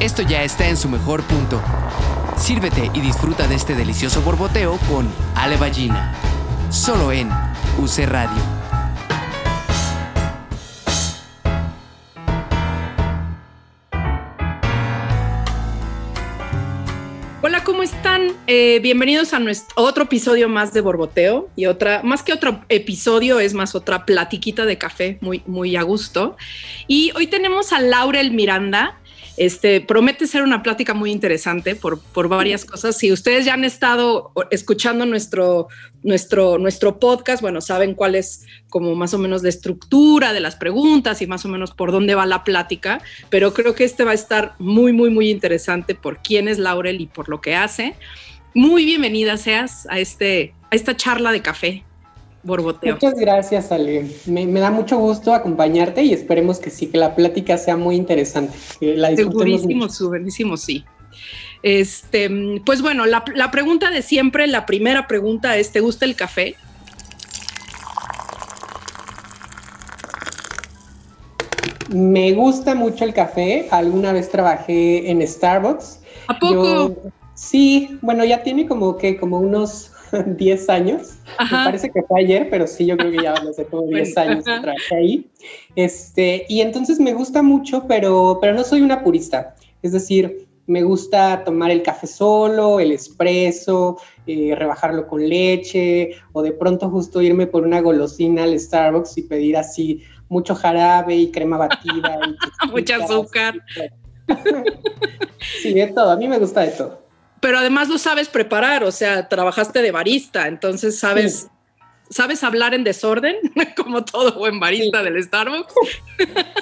esto ya está en su mejor punto. Sírvete y disfruta de este delicioso borboteo con Ale Ballina. Solo en UC Radio. Hola, ¿cómo están? Eh, bienvenidos a nuestro otro episodio más de Borboteo y otra, más que otro episodio, es más otra platiquita de café muy, muy a gusto. Y hoy tenemos a Laurel Miranda. Este, promete ser una plática muy interesante por, por varias cosas. Si ustedes ya han estado escuchando nuestro, nuestro, nuestro podcast, bueno, saben cuál es como más o menos la estructura de las preguntas y más o menos por dónde va la plática, pero creo que este va a estar muy, muy, muy interesante por quién es Laurel y por lo que hace. Muy bienvenida seas a, este, a esta charla de café. Borboteo. Muchas gracias, Ale. Me, da mucho gusto acompañarte y esperemos que sí, que la plática sea muy interesante. Que la segurísimo, segurísimo, sí. Este, pues bueno, la, la pregunta de siempre, la primera pregunta es, ¿te gusta el café? Me gusta mucho el café. Alguna vez trabajé en Starbucks. ¿A poco? sí, bueno, ya tiene como que como unos 10 años. Me parece que fue ayer, pero sí, yo creo que ya van a ser como 10 años que trabajé ahí. Este, y entonces me gusta mucho, pero, pero no soy una purista. Es decir, me gusta tomar el café solo, el espresso, eh, rebajarlo con leche, o de pronto justo irme por una golosina al Starbucks y pedir así mucho jarabe y crema batida. y Mucho azúcar. sí, de todo. A mí me gusta de todo pero además lo sabes preparar, o sea, trabajaste de barista, entonces sabes, sabes hablar en desorden, como todo buen barista del Starbucks.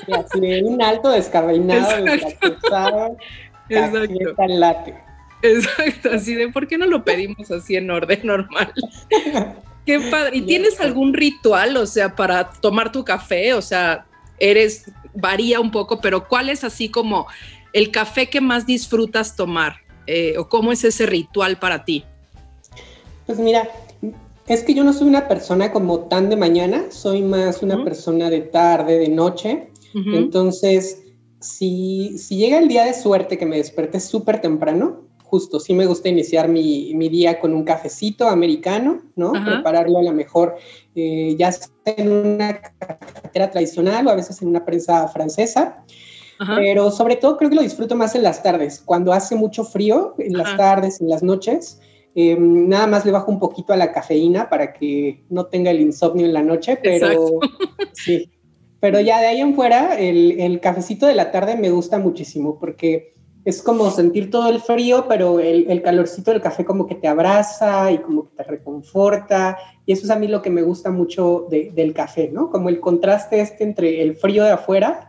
Y así de un alto descabeinado, Exacto. Exacto. Exacto, así de por qué no lo pedimos así en orden normal. Qué padre. ¿Y tienes algún ritual, o sea, para tomar tu café? O sea, eres, varía un poco, pero ¿cuál es así como el café que más disfrutas tomar? Eh, o cómo es ese ritual para ti? Pues mira, es que yo no soy una persona como tan de mañana, soy más una persona de tarde, de noche. Entonces, si, llega el día de suerte que me desperté súper temprano, justo, sí me gusta iniciar mi, día con un cafecito americano, ¿no? Prepararlo a lo mejor eh, ya sea en una cafetera tradicional o a veces en una prensa francesa. Pero sobre todo creo que lo disfruto más en las tardes, cuando hace mucho frío, en las tardes, en las noches. Em, nada más le bajo un poquito a la cafeína para que no tenga el insomnio en la noche, pero sí. Pero ya de ahí en fuera, el, el, cafecito de la tarde me gusta muchísimo porque es como sentir todo el frío, pero el, el, calorcito del café como que te abraza y como que te reconforta. Y eso es a mí lo que me gusta mucho del café, ¿no? Como el contraste este entre el frío de afuera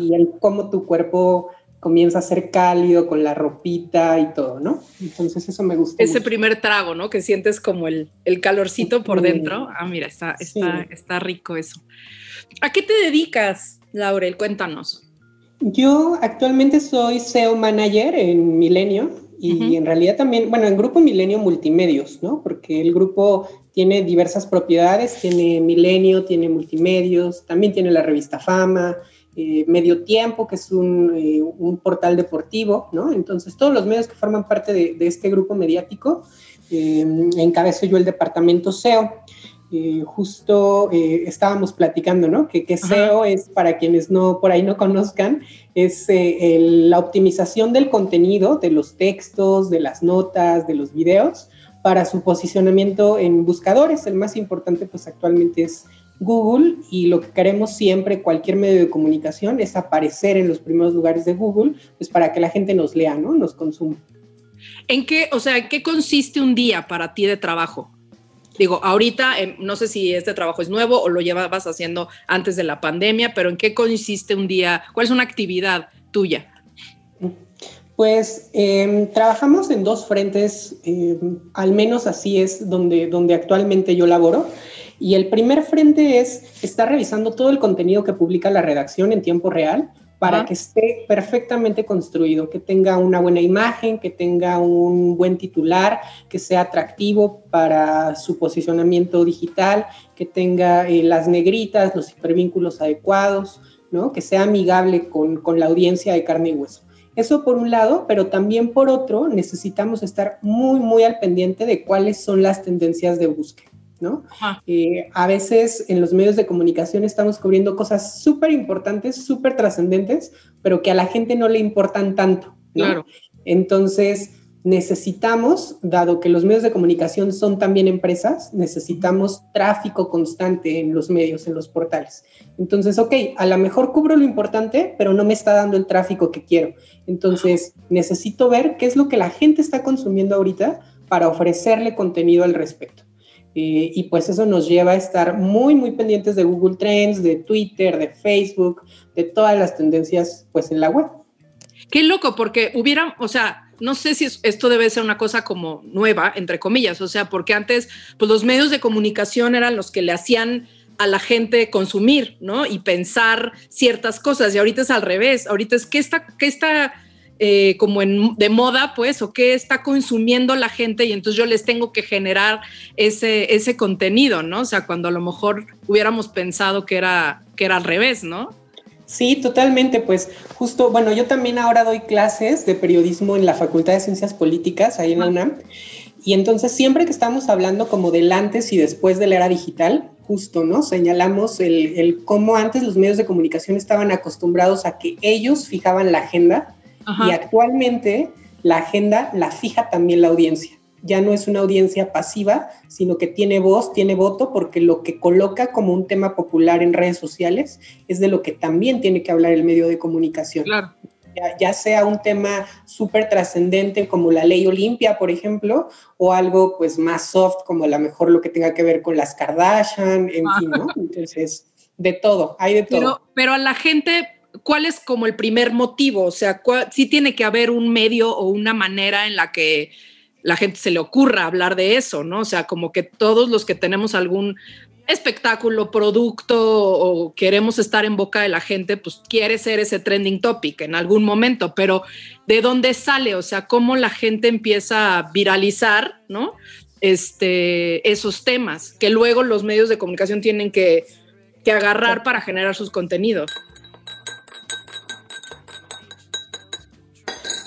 y el cómo tu cuerpo comienza a ser cálido con la ropita y todo, ¿no? Entonces eso me gusta. Ese primer trago, ¿no? Que sientes como el, el calorcito por dentro. Ah, mira, está, está, está rico eso. ¿A qué te dedicas, Laurel? Cuéntanos. Yo actualmente soy SEO Manager en Milenio y en realidad también, bueno, en Grupo Milenio Multimedios, ¿no? Porque el grupo tiene diversas propiedades, tiene Milenio, tiene Multimedios, también tiene la revista Fama, eh, Medio Tiempo, que es un, eh, un, portal deportivo, ¿no? Entonces, todos los medios que forman parte de, de este grupo mediático, eh, encabezo yo el departamento SEO. justo estábamos platicando, ¿no? Que, que SEO es, para quienes no por ahí no conozcan, es la optimización del contenido, de los textos, de las notas, de los videos, para su posicionamiento en buscadores. El más importante, pues actualmente es Google y lo que queremos siempre, cualquier medio de comunicación, es aparecer en los primeros lugares de Google, pues para que la gente nos lea, ¿no? Nos consuma. ¿En qué, o sea, en qué consiste un día para ti de trabajo? Digo, ahorita em, no sé si este trabajo es nuevo o lo llevabas haciendo antes de la pandemia, pero ¿en qué consiste un día? ¿Cuál es una actividad tuya? Pues em, trabajamos en dos frentes, em, al menos así es donde, donde actualmente yo laboro. Y el primer frente es estar revisando todo el contenido que publica la redacción en tiempo real para que esté perfectamente construido, que tenga una buena imagen, que tenga un buen titular, que sea atractivo para su posicionamiento digital, que tenga eh, las negritas, los hipervínculos adecuados, ¿no? que sea amigable con, con la audiencia de carne y hueso. Eso por un lado, pero también por otro, necesitamos estar muy, muy al pendiente de cuáles son las tendencias de búsqueda. ¿No? Eh, a veces en los medios de comunicación estamos cubriendo cosas súper importantes, súper trascendentes, pero que a la gente no le importan tanto. Claro. Entonces, necesitamos, dado que los medios de comunicación son también empresas, necesitamos tráfico constante en los medios, en los portales. Entonces, ok, a lo mejor cubro lo importante, pero no me está dando el tráfico que quiero. Entonces, necesito ver qué es lo que la gente está consumiendo ahorita para ofrecerle contenido al respecto. Eh, y pues eso nos lleva a estar muy, muy pendientes de Google Trends, de Twitter, de Facebook, de todas las tendencias pues en la web. Qué loco, porque hubiera, o sea, no sé si esto debe ser una cosa como nueva, entre comillas, o sea, porque antes pues los medios de comunicación eran los que le hacían a la gente consumir, ¿no? Y pensar ciertas cosas, y ahorita es al revés, ahorita es que está, qué está eh, como en, de moda, pues, o qué está consumiendo la gente y entonces yo les tengo que generar ese, ese contenido, ¿no? O sea, cuando a lo mejor hubiéramos pensado que era, que era al revés, ¿no? Sí, totalmente. Pues justo, bueno, yo también ahora doy clases de periodismo en la Facultad de Ciencias Políticas, ahí en la UNAM. Y entonces siempre que estamos hablando como del antes y después de la era digital, justo, ¿no? Señalamos el, el cómo antes los medios de comunicación estaban acostumbrados a que ellos fijaban la agenda y actualmente la agenda la fija también la audiencia. Ya no es una audiencia pasiva, sino que tiene voz, tiene voto, porque lo que coloca como un tema popular en redes sociales es de lo que también tiene que hablar el medio de comunicación. Ya, sea un tema súper trascendente como la ley Olimpia, por ejemplo, o algo pues más soft como a lo mejor lo que tenga que ver con las Kardashian, en fin, ¿no? Entonces, de todo, hay de todo. Pero, pero a la gente ¿cuál es como el primer motivo? O sea, sí tiene que haber un medio o una manera en la que la gente se le ocurra hablar de eso, ¿no? O sea, como que todos los que tenemos algún espectáculo, producto o queremos estar en boca de la gente, pues quiere ser ese trending topic en algún momento, pero ¿de dónde sale? O sea, cómo la gente empieza a viralizar, ¿no? Este, esos temas que luego los medios de comunicación tienen que, que agarrar para generar sus contenidos.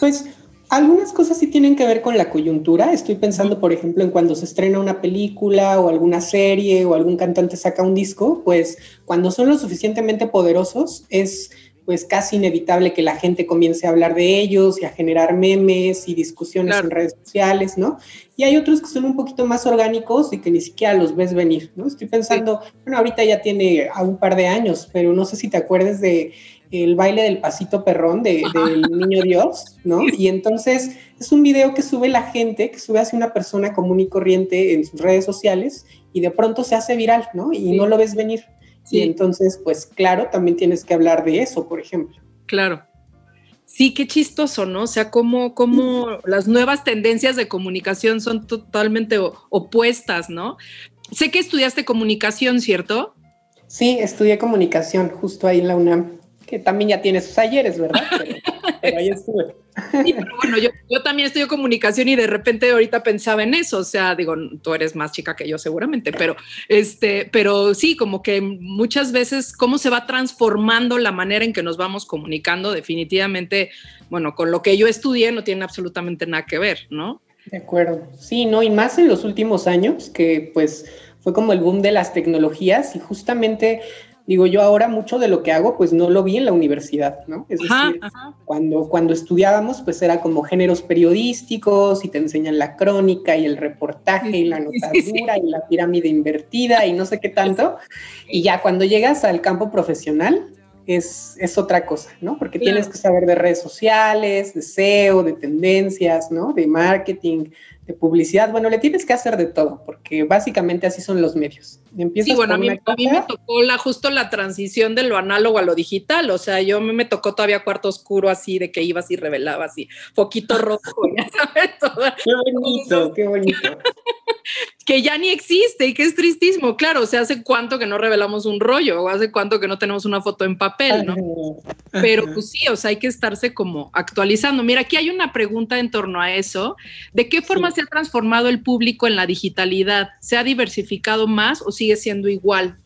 Pues algunas cosas sí tienen que ver con la coyuntura. Estoy pensando, por ejemplo, en cuando se estrena una película o alguna serie o algún cantante saca un disco, pues cuando son lo suficientemente poderosos es pues casi inevitable que la gente comience a hablar de ellos y a generar memes y discusiones en redes sociales, ¿no? Y hay otros que son un poquito más orgánicos y que ni siquiera los ves venir, ¿no? Estoy pensando, bueno, ahorita ya tiene a un par de años, pero no sé si te acuerdes de el baile del pasito perrón de, del niño Dios, ¿no? Y entonces es un video que sube la gente, que sube hacia una persona común y corriente en sus redes sociales y de pronto se hace viral, ¿no? Y no lo ves venir. Y entonces, pues claro, también tienes que hablar de eso, por ejemplo. Claro. Sí, qué chistoso, ¿no? O sea, cómo, cómo las nuevas tendencias de comunicación son totalmente opuestas, ¿no? Sé que estudiaste comunicación, ¿cierto? Sí, estudié comunicación justo ahí en la UNAM que también ya tiene sus ayeres, ¿verdad? Pero, ahí estuve. Sí, pero bueno, yo, yo, también estudio comunicación y de repente ahorita pensaba en eso, o sea, digo, tú eres más chica que yo seguramente, pero, este, pero sí, como que muchas veces cómo se va transformando la manera en que nos vamos comunicando, definitivamente, bueno, con lo que yo estudié no tiene absolutamente nada que ver, ¿no? De acuerdo, sí, ¿no? Y más en los últimos años, que pues fue como el boom de las tecnologías y justamente Digo, yo ahora mucho de lo que hago, pues no lo vi en la universidad, ¿no? Es decir, Cuando, cuando estudiábamos, pues era como géneros periodísticos y te enseñan la crónica y el reportaje y la notadura y la pirámide invertida y no sé qué tanto. Y ya cuando llegas al campo profesional, es, es otra cosa, ¿no? Porque tienes que saber de redes sociales, de SEO, de tendencias, ¿no? De marketing, de publicidad, bueno, le tienes que hacer de todo, porque básicamente así son los medios. sí, bueno, a mí, me tocó la, justo la transición de lo análogo a lo digital, o sea, yo me, me tocó todavía cuarto oscuro así, de que ibas y revelabas y poquito rojo, ya sabes, Qué bonito, qué bonito. que ya ni existe y que es tristísimo, claro, o sea, hace cuánto que no revelamos un rollo, o hace cuánto que no tenemos una foto en papel, ¿no? Pero pues sí, o sea, hay que estarse como actualizando. Mira, aquí hay una pregunta en torno a eso, ¿de qué forma se ha transformado el público en la digitalidad? ¿Se ha diversificado más o sigue siendo igual?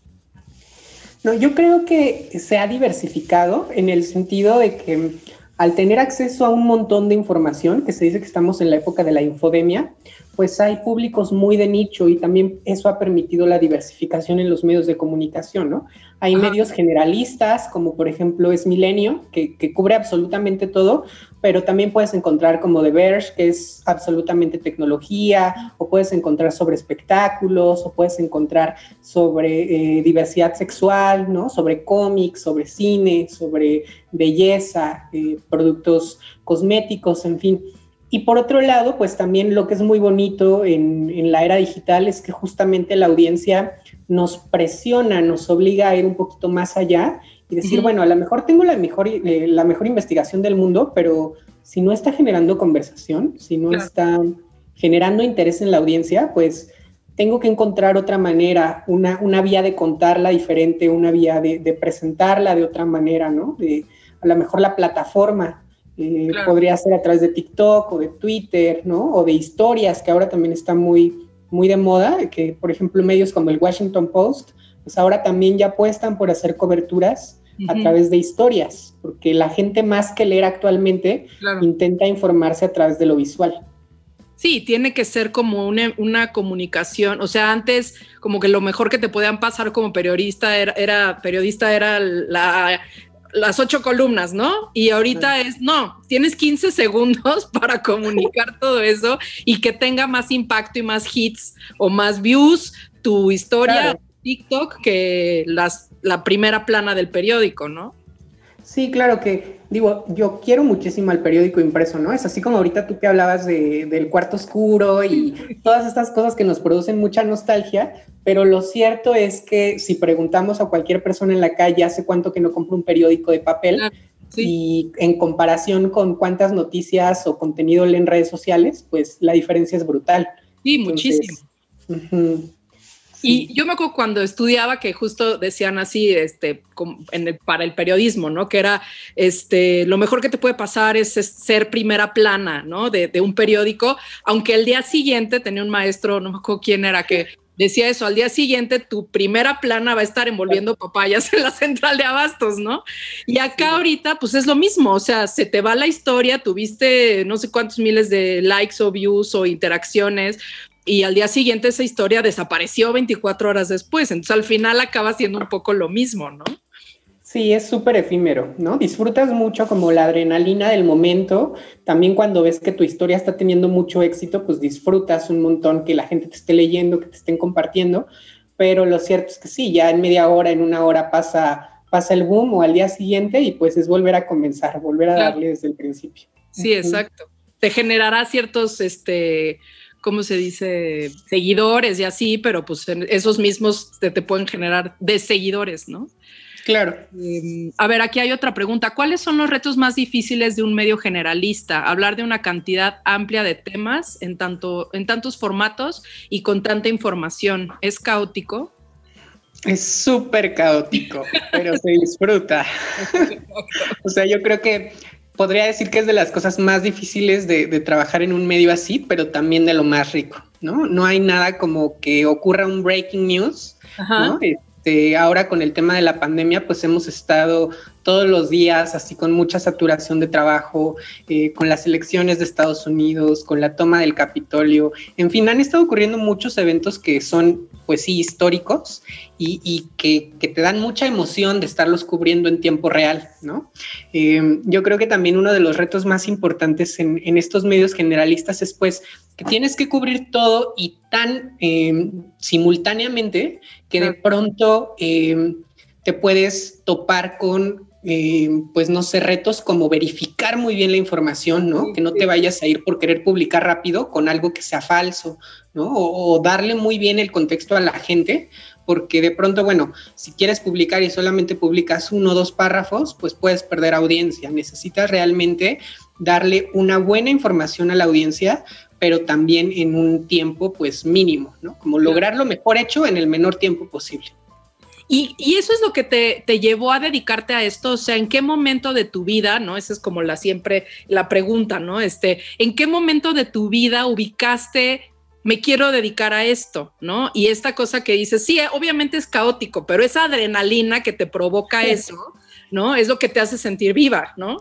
No, yo creo que se ha diversificado en el sentido de que al tener acceso a un montón de información, que se dice que estamos en la época de la infodemia, pues hay públicos muy de nicho y también eso ha permitido la diversificación en los medios de comunicación, ¿no? Hay medios generalistas, como por ejemplo es Milenio, que, que, cubre absolutamente todo, pero también puedes encontrar como The Verge, que es absolutamente tecnología, o puedes encontrar sobre espectáculos, o puedes encontrar sobre eh, diversidad sexual, ¿no? Sobre cómics, sobre cine, sobre belleza, eh, productos cosméticos, en fin. Y por otro lado, pues también lo que es muy bonito en, la era digital es que justamente la audiencia nos presiona, nos obliga a ir un poquito más allá y decir, bueno, a lo mejor tengo la mejor, eh, la mejor investigación del mundo, pero si no está generando conversación, si no está generando interés en la audiencia, pues tengo que encontrar otra manera, una, una vía de contarla diferente, una vía de, de presentarla de otra manera, ¿no? De, a lo mejor la plataforma eh, podría ser a través de TikTok o de Twitter, ¿no? O de historias, que ahora también está muy, muy de moda, que por ejemplo medios como el Washington Post, pues ahora también ya apuestan por hacer coberturas a través de historias, porque la gente más que leer actualmente intenta informarse a través de lo visual. Sí, tiene que ser como una, una, comunicación. O sea, antes como que lo mejor que te podían pasar como periodista era, era periodista era la, las ocho columnas, ¿no? Y ahorita es, no, tienes 15 segundos para comunicar todo eso y que tenga más impacto y más hits o más views tu historia TikTok que las, la primera plana del periódico, ¿no? Sí, claro que, digo, yo quiero muchísimo al periódico impreso, ¿no? Es así como ahorita tú que hablabas de, del cuarto oscuro y todas estas cosas que nos producen mucha nostalgia, pero lo cierto es que si preguntamos a cualquier persona en la calle hace cuánto que no compra un periódico de papel ah, y en comparación con cuántas noticias o contenido leen en redes sociales, pues la diferencia es brutal. Sí, muchísimo. Y yo me acuerdo cuando estudiaba que justo decían así, este, para el periodismo, ¿no? Que era, este, lo mejor que te puede pasar es, ser primera plana, ¿no? De, de, un periódico, aunque el día siguiente tenía un maestro, no me acuerdo quién era, que decía eso, al día siguiente tu primera plana va a estar envolviendo papayas en la central de abastos, ¿no? Y acá ahorita, pues es lo mismo, o sea, se te va la historia, tuviste no sé cuántos miles de likes o views o interacciones, y al día siguiente esa historia desapareció 24 horas después. Entonces al final acaba siendo un poco lo mismo, ¿no? Sí, es súper efímero, ¿no? Disfrutas mucho como la adrenalina del momento. También cuando ves que tu historia está teniendo mucho éxito, pues disfrutas un montón que la gente te esté leyendo, que te estén compartiendo. Pero lo cierto es que sí, ya en media hora, en una hora pasa, pasa el boom o al día siguiente y pues es volver a comenzar, volver a darle desde el principio. Sí, exacto. Te generará ciertos, este, ¿cómo se dice? Seguidores y así, pero pues esos mismos te, pueden generar de seguidores, ¿no? Claro. Em, a ver, aquí hay otra pregunta. ¿Cuáles son los retos más difíciles de un medio generalista? Hablar de una cantidad amplia de temas en, tanto, en tantos formatos y con tanta información. ¿Es caótico? Es súper caótico, pero se disfruta. o sea, yo creo que podría decir que es de las cosas más difíciles de, trabajar en un medio así, pero también de lo más rico, ¿no? No hay nada como que ocurra un breaking news, ¿no? Este, ahora con el tema de la pandemia, pues hemos estado todos los días, así con mucha saturación de trabajo, eh, con las elecciones de Estados Unidos, con la toma del Capitolio, en fin, han estado ocurriendo muchos eventos que son, pues sí, históricos y, que, te dan mucha emoción de estarlos cubriendo en tiempo real, ¿no? Eh, yo creo que también uno de los retos más importantes en, estos medios generalistas es, pues, que tienes que cubrir todo y tan eh, simultáneamente que de pronto te puedes topar con eh, pues no sé, retos como verificar muy bien la información, ¿no? Que no te vayas a ir por querer publicar rápido con algo que sea falso, ¿no? O, darle muy bien el contexto a la gente, porque de pronto, bueno, si quieres publicar y solamente publicas uno o dos párrafos, pues puedes perder audiencia. Necesitas realmente darle una buena información a la audiencia, pero también en un tiempo pues mínimo, ¿no? Como lograr lo mejor hecho en el menor tiempo posible. Y, eso es lo que te, llevó a dedicarte a esto, o sea, ¿en qué momento de tu vida, no? Esa es como la siempre la pregunta, ¿no? Este, ¿en qué momento de tu vida ubicaste me quiero dedicar a esto, ¿no? Y esta cosa que dices, sí, obviamente es caótico, pero esa adrenalina que te provoca eso, ¿no? Es lo que te hace sentir viva, ¿no?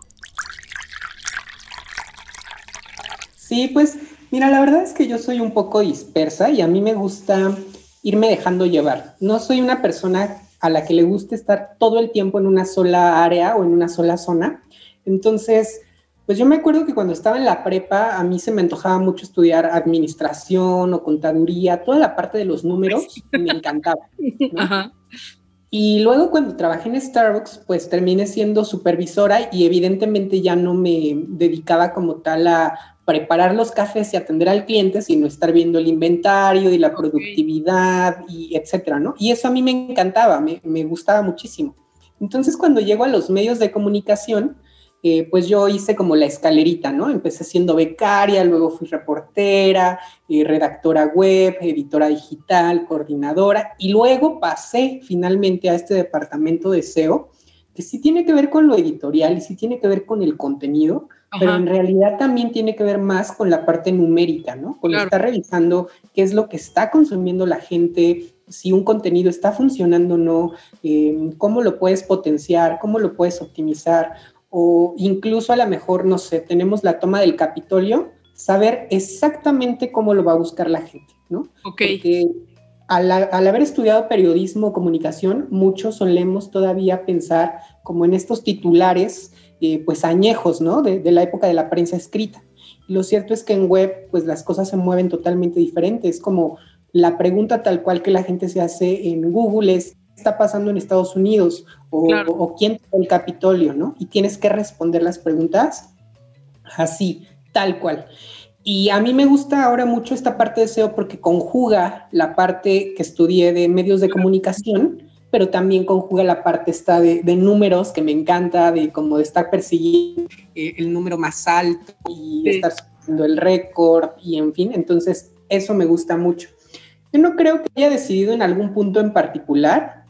Sí, pues mira, la verdad es que yo soy un poco dispersa y a mí me gusta irme dejando llevar. No soy una persona a la que le guste estar todo el tiempo en una sola área o en una sola zona. Entonces, pues yo me acuerdo que cuando estaba en la prepa, a mí se me antojaba mucho estudiar administración o contaduría, toda la parte de los números, me encantaba. Y luego cuando trabajé en Starbucks, pues terminé siendo supervisora y evidentemente ya no me dedicaba como tal a preparar los cafés y atender al cliente, sino estar viendo el inventario y la productividad y etcétera, ¿no? Y eso a mí me encantaba, me, me gustaba muchísimo. Entonces, cuando llego a los medios de comunicación, eh, pues yo hice como la escalerita, ¿no? Empecé siendo becaria, luego fui reportera, eh, redactora web, editora digital, coordinadora, y luego pasé finalmente a este departamento de SEO, que sí tiene que ver con lo editorial y sí tiene que ver con el contenido, pero en realidad también tiene que ver más con la parte numérica, ¿no? Con estar revisando qué es lo que está consumiendo la gente, si un contenido está funcionando o no, eh, cómo lo puedes potenciar, cómo lo puedes optimizar, o incluso a lo mejor, no sé, tenemos la toma del Capitolio, saber exactamente cómo lo va a buscar la gente, ¿no? Ok. Porque al, haber estudiado periodismo o comunicación, muchos solemos todavía pensar como en estos titulares, eh, pues añejos, ¿no? De, de, la época de la prensa escrita. Lo cierto es que en web, pues las cosas se mueven totalmente diferentes. Es como la pregunta tal cual que la gente se hace en Google es, ¿qué está pasando en Estados Unidos? O, o quién tomó el Capitolio, ¿no? Y tienes que responder las preguntas así, tal cual. Y a mí me gusta ahora mucho esta parte de SEO porque conjuga la parte que estudié de medios de comunicación, pero también conjuga la parte esta de, números que me encanta, de como de estar persiguiendo eh, el número más alto y estar subiendo el récord y en fin, entonces eso me gusta mucho. Yo no creo que haya decidido en algún punto en particular,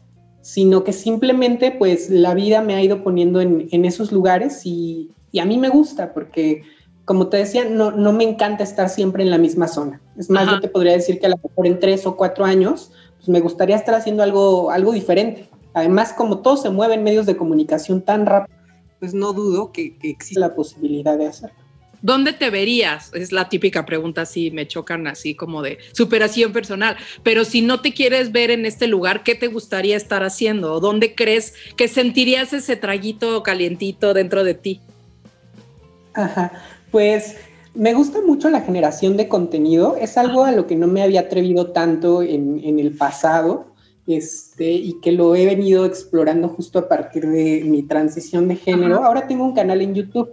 sino que simplemente pues la vida me ha ido poniendo en, en esos lugares y, y a mí me gusta porque como te decía, no, no me encanta estar siempre en la misma zona. Es más, yo te podría decir que a lo mejor en tres o cuatro años, pues me gustaría estar haciendo algo, algo diferente. Además, como todo se mueve en medios de comunicación tan rápido, pues no dudo que, que existe la posibilidad de hacerlo. ¿Dónde te verías? Es la típica pregunta, así me chocan así como de superación personal. Pero si no te quieres ver en este lugar, ¿qué te gustaría estar haciendo? ¿O dónde crees que sentirías ese traguito calientito dentro de ti? Ajá. Pues me gusta mucho la generación de contenido. Es algo a lo que no me había atrevido tanto en, el pasado este, y que lo he venido explorando justo a partir de mi transición de género. Ahora tengo un canal en YouTube.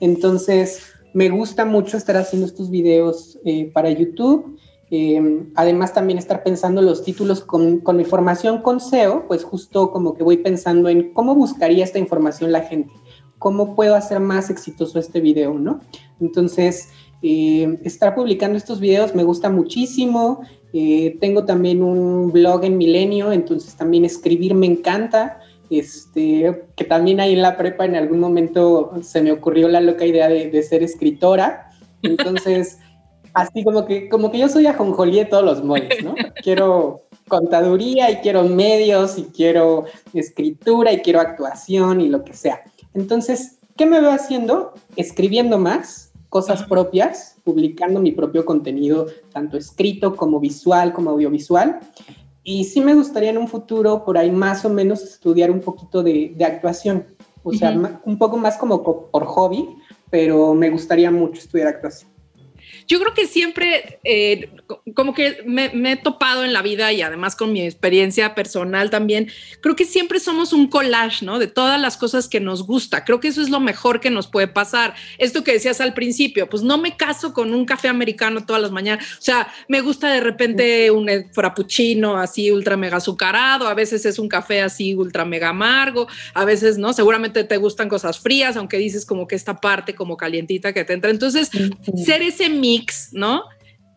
Entonces, me gusta mucho estar haciendo estos videos eh, para YouTube. Eh, además, también estar pensando los títulos con, mi formación con SEO, pues justo como que voy pensando en cómo buscaría esta información la gente cómo puedo hacer más exitoso este video, ¿no? Entonces, eh, estar publicando estos videos me gusta muchísimo. Tengo también un blog en Milenio, entonces también escribir me encanta. Este, que también ahí en la prepa en algún momento se me ocurrió la loca idea de, ser escritora. Entonces, así como que, como que yo soy ajonjolí de todos los modos, ¿no? Quiero contaduría y quiero medios y quiero escritura y quiero actuación y lo que sea. Entonces, ¿qué me veo haciendo? Escribiendo más cosas propias, publicando mi propio contenido, tanto escrito como visual, como audiovisual. Y sí me gustaría en un futuro, por ahí más o menos, estudiar un poquito de, actuación. O sea, un poco más como por hobby, pero me gustaría mucho estudiar actuación. Yo creo que siempre, eh, como que me, he topado en la vida y además con mi experiencia personal también, creo que siempre somos un collage, ¿no? De todas las cosas que nos gusta. Creo que eso es lo mejor que nos puede pasar. Esto que decías al principio, pues no me caso con un café americano todas las mañanas. O sea, me gusta de repente un frappuccino así ultra mega azucarado, a veces es un café así ultra mega amargo, a veces no, seguramente te gustan cosas frías, aunque dices como que esta parte como calientita que te entra. Entonces, ser ese mí ¿no?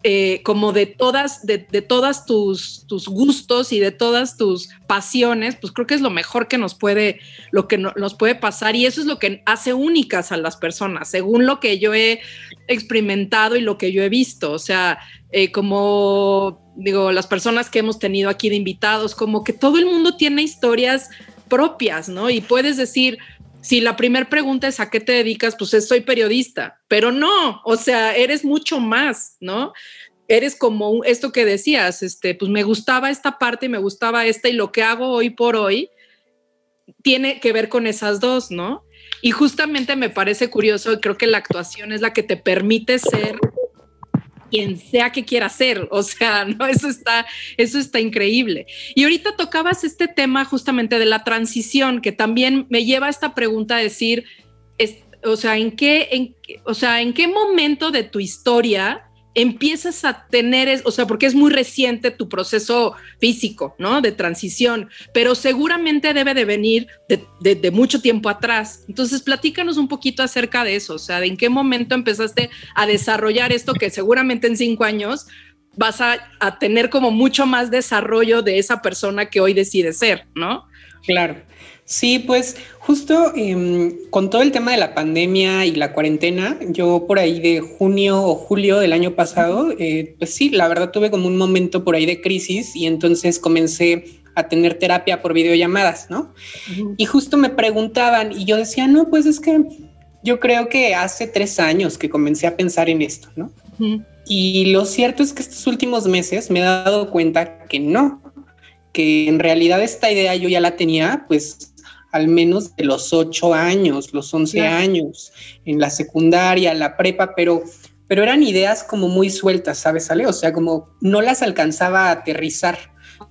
Eh, como de todas, de, todas tus, tus, gustos y de todas tus pasiones, pues creo que es lo mejor que nos puede, lo que nos puede pasar y eso es lo que hace únicas a las personas, según lo que yo he experimentado y lo que yo he visto. O sea, eh, como digo, las personas que hemos tenido aquí de invitados, como que todo el mundo tiene historias propias, ¿no? Y puedes decir, si la primera pregunta es a qué te dedicas, pues soy periodista, pero no, o sea, eres mucho más, ¿no? Eres como esto que decías, este, pues me gustaba esta parte y me gustaba esta y lo que hago hoy por hoy tiene que ver con esas dos, ¿no? Y justamente me parece curioso, creo que la actuación es la que te permite ser quien sea que quiera ser, o sea, no, eso está, eso está increíble. Y ahorita tocabas este tema justamente de la transición, que también me lleva a esta pregunta decir, o sea, ¿en qué, en, o sea, ¿en qué momento de tu historia empiezas a tener, o sea, porque es muy reciente tu proceso físico, ¿no? De transición, pero seguramente debe de venir de, mucho tiempo atrás. Entonces, platícanos un poquito acerca de eso, o sea, en qué momento empezaste a desarrollar esto que seguramente en cinco años vas a, a tener como mucho más desarrollo de esa persona que hoy decide ser, ¿no? Claro. Sí, pues justo em, con todo el tema de la pandemia y la cuarentena, yo por ahí de junio o julio del año pasado, eh, pues sí, la verdad tuve como un momento por ahí de crisis y entonces comencé a tener terapia por videollamadas, ¿no? Y justo me preguntaban y yo decía, no, pues es que yo creo que hace tres años que comencé a pensar en esto, ¿no? Y lo cierto es que estos últimos meses me he dado cuenta que no, que en realidad esta idea yo ya la tenía pues al menos de los ocho años, los once años, en la secundaria, la prepa, pero, pero eran ideas como muy sueltas, ¿sabes, Ale? O sea, como no las alcanzaba a aterrizar.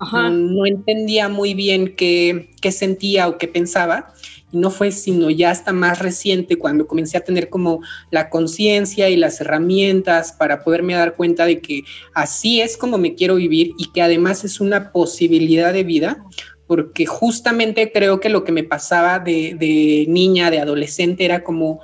No, entendía muy bien qué, qué sentía o qué pensaba. Y no fue sino ya hasta más reciente cuando comencé a tener como la conciencia y las herramientas para poderme dar cuenta de que así es como me quiero vivir y que además es una posibilidad de vida, porque justamente creo que lo que me pasaba de, niña, de adolescente, era como,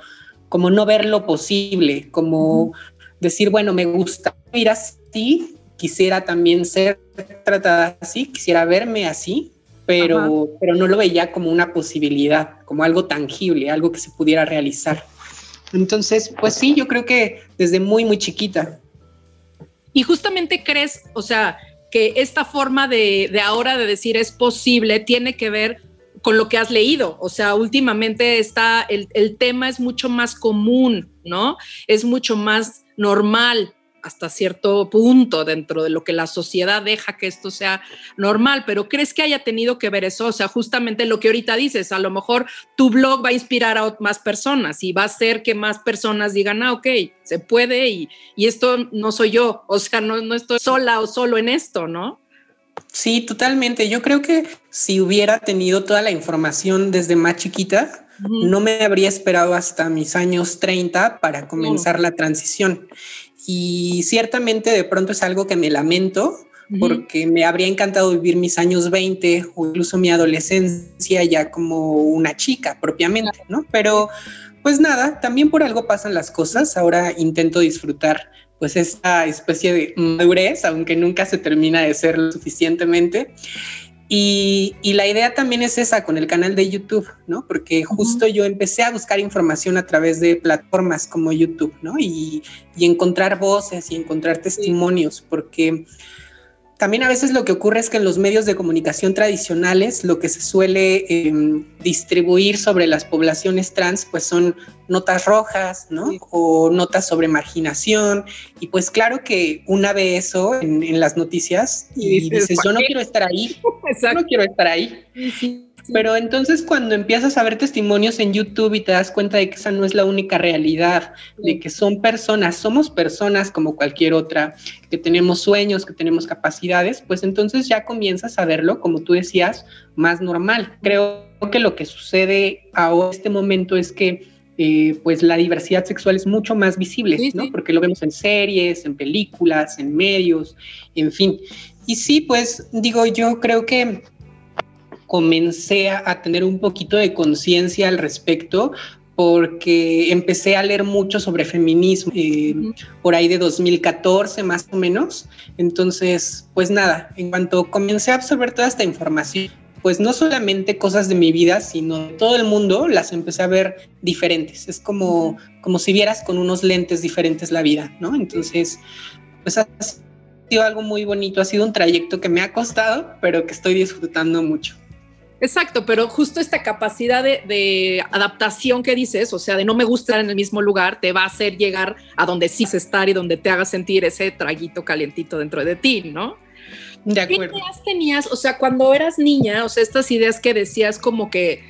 como no ver lo posible, como decir, bueno, me gusta ir así, quisiera también ser tratada así, quisiera verme así, pero, pero no lo veía como una posibilidad, como algo tangible, algo que se pudiera realizar. Entonces, pues sí, yo creo que desde muy, muy chiquita. Y justamente crees, o sea, que esta forma de, ahora de decir es posible tiene que ver con lo que has leído. O sea, últimamente está, el, el tema es mucho más común, ¿no? Es mucho más normal hasta cierto punto dentro de lo que la sociedad deja que esto sea normal, pero ¿crees que haya tenido que ver eso? O sea, justamente lo que ahorita dices, a lo mejor tu blog va a inspirar a más personas y va a hacer que más personas digan, ah, ok, se puede y, esto no soy yo, o sea, no, no estoy sola o solo en esto, ¿no? Sí, totalmente. Yo creo que si hubiera tenido toda la información desde más chiquita, no me habría esperado hasta mis años 30 para comenzar la transición. Y ciertamente de pronto es algo que me lamento porque me habría encantado vivir mis años 20 o incluso mi adolescencia ya como una chica propiamente, ¿no? Pero pues nada, también por algo pasan las cosas. Ahora intento disfrutar pues esta especie de madurez, aunque nunca se termina de ser lo suficientemente. Y, la idea también es esa con el canal de YouTube, ¿no? Porque justo yo empecé a buscar información a través de plataformas como YouTube, ¿no? Y, y encontrar voces y encontrar testimonios, porque también a veces lo que ocurre es que en los medios de comunicación tradicionales lo que se suele em, distribuir sobre las poblaciones trans pues son notas rojas, ¿no? O notas sobre marginación. Y pues claro que una ve eso en, las noticias y, dices, yo no quiero estar ahí, yo no quiero estar ahí. Sí. Pero entonces cuando empiezas a ver testimonios en YouTube y te das cuenta de que esa no es la única realidad, de que son personas, somos personas como cualquier otra, que tenemos sueños, que tenemos capacidades, pues entonces ya comienzas a verlo, como tú decías, más normal. Creo que lo que sucede ahora en este momento es que eh, pues la diversidad sexual es mucho más visible, ¿no? Porque lo vemos en series, en películas, en medios, en fin. Y sí, pues digo, yo creo que comencé a, tener un poquito de conciencia al respecto porque empecé a leer mucho sobre feminismo eh, por ahí de 2014 más o menos. Entonces, pues nada, en cuanto comencé a absorber toda esta información, pues no solamente cosas de mi vida, sino de todo el mundo, las empecé a ver diferentes. Es como, como si vieras con unos lentes diferentes la vida, ¿no? Entonces, pues ha sido algo muy bonito, ha sido un trayecto que me ha costado, pero que estoy disfrutando mucho. Exacto, pero justo esta capacidad de, adaptación que dices, o sea, de no me gusta estar en el mismo lugar, te va a hacer llegar a donde sí se estar y donde te haga sentir ese traguito calientito dentro de ti, ¿no? De acuerdo. ¿Qué ideas tenías? O sea, cuando eras niña, o sea, estas ideas que decías como que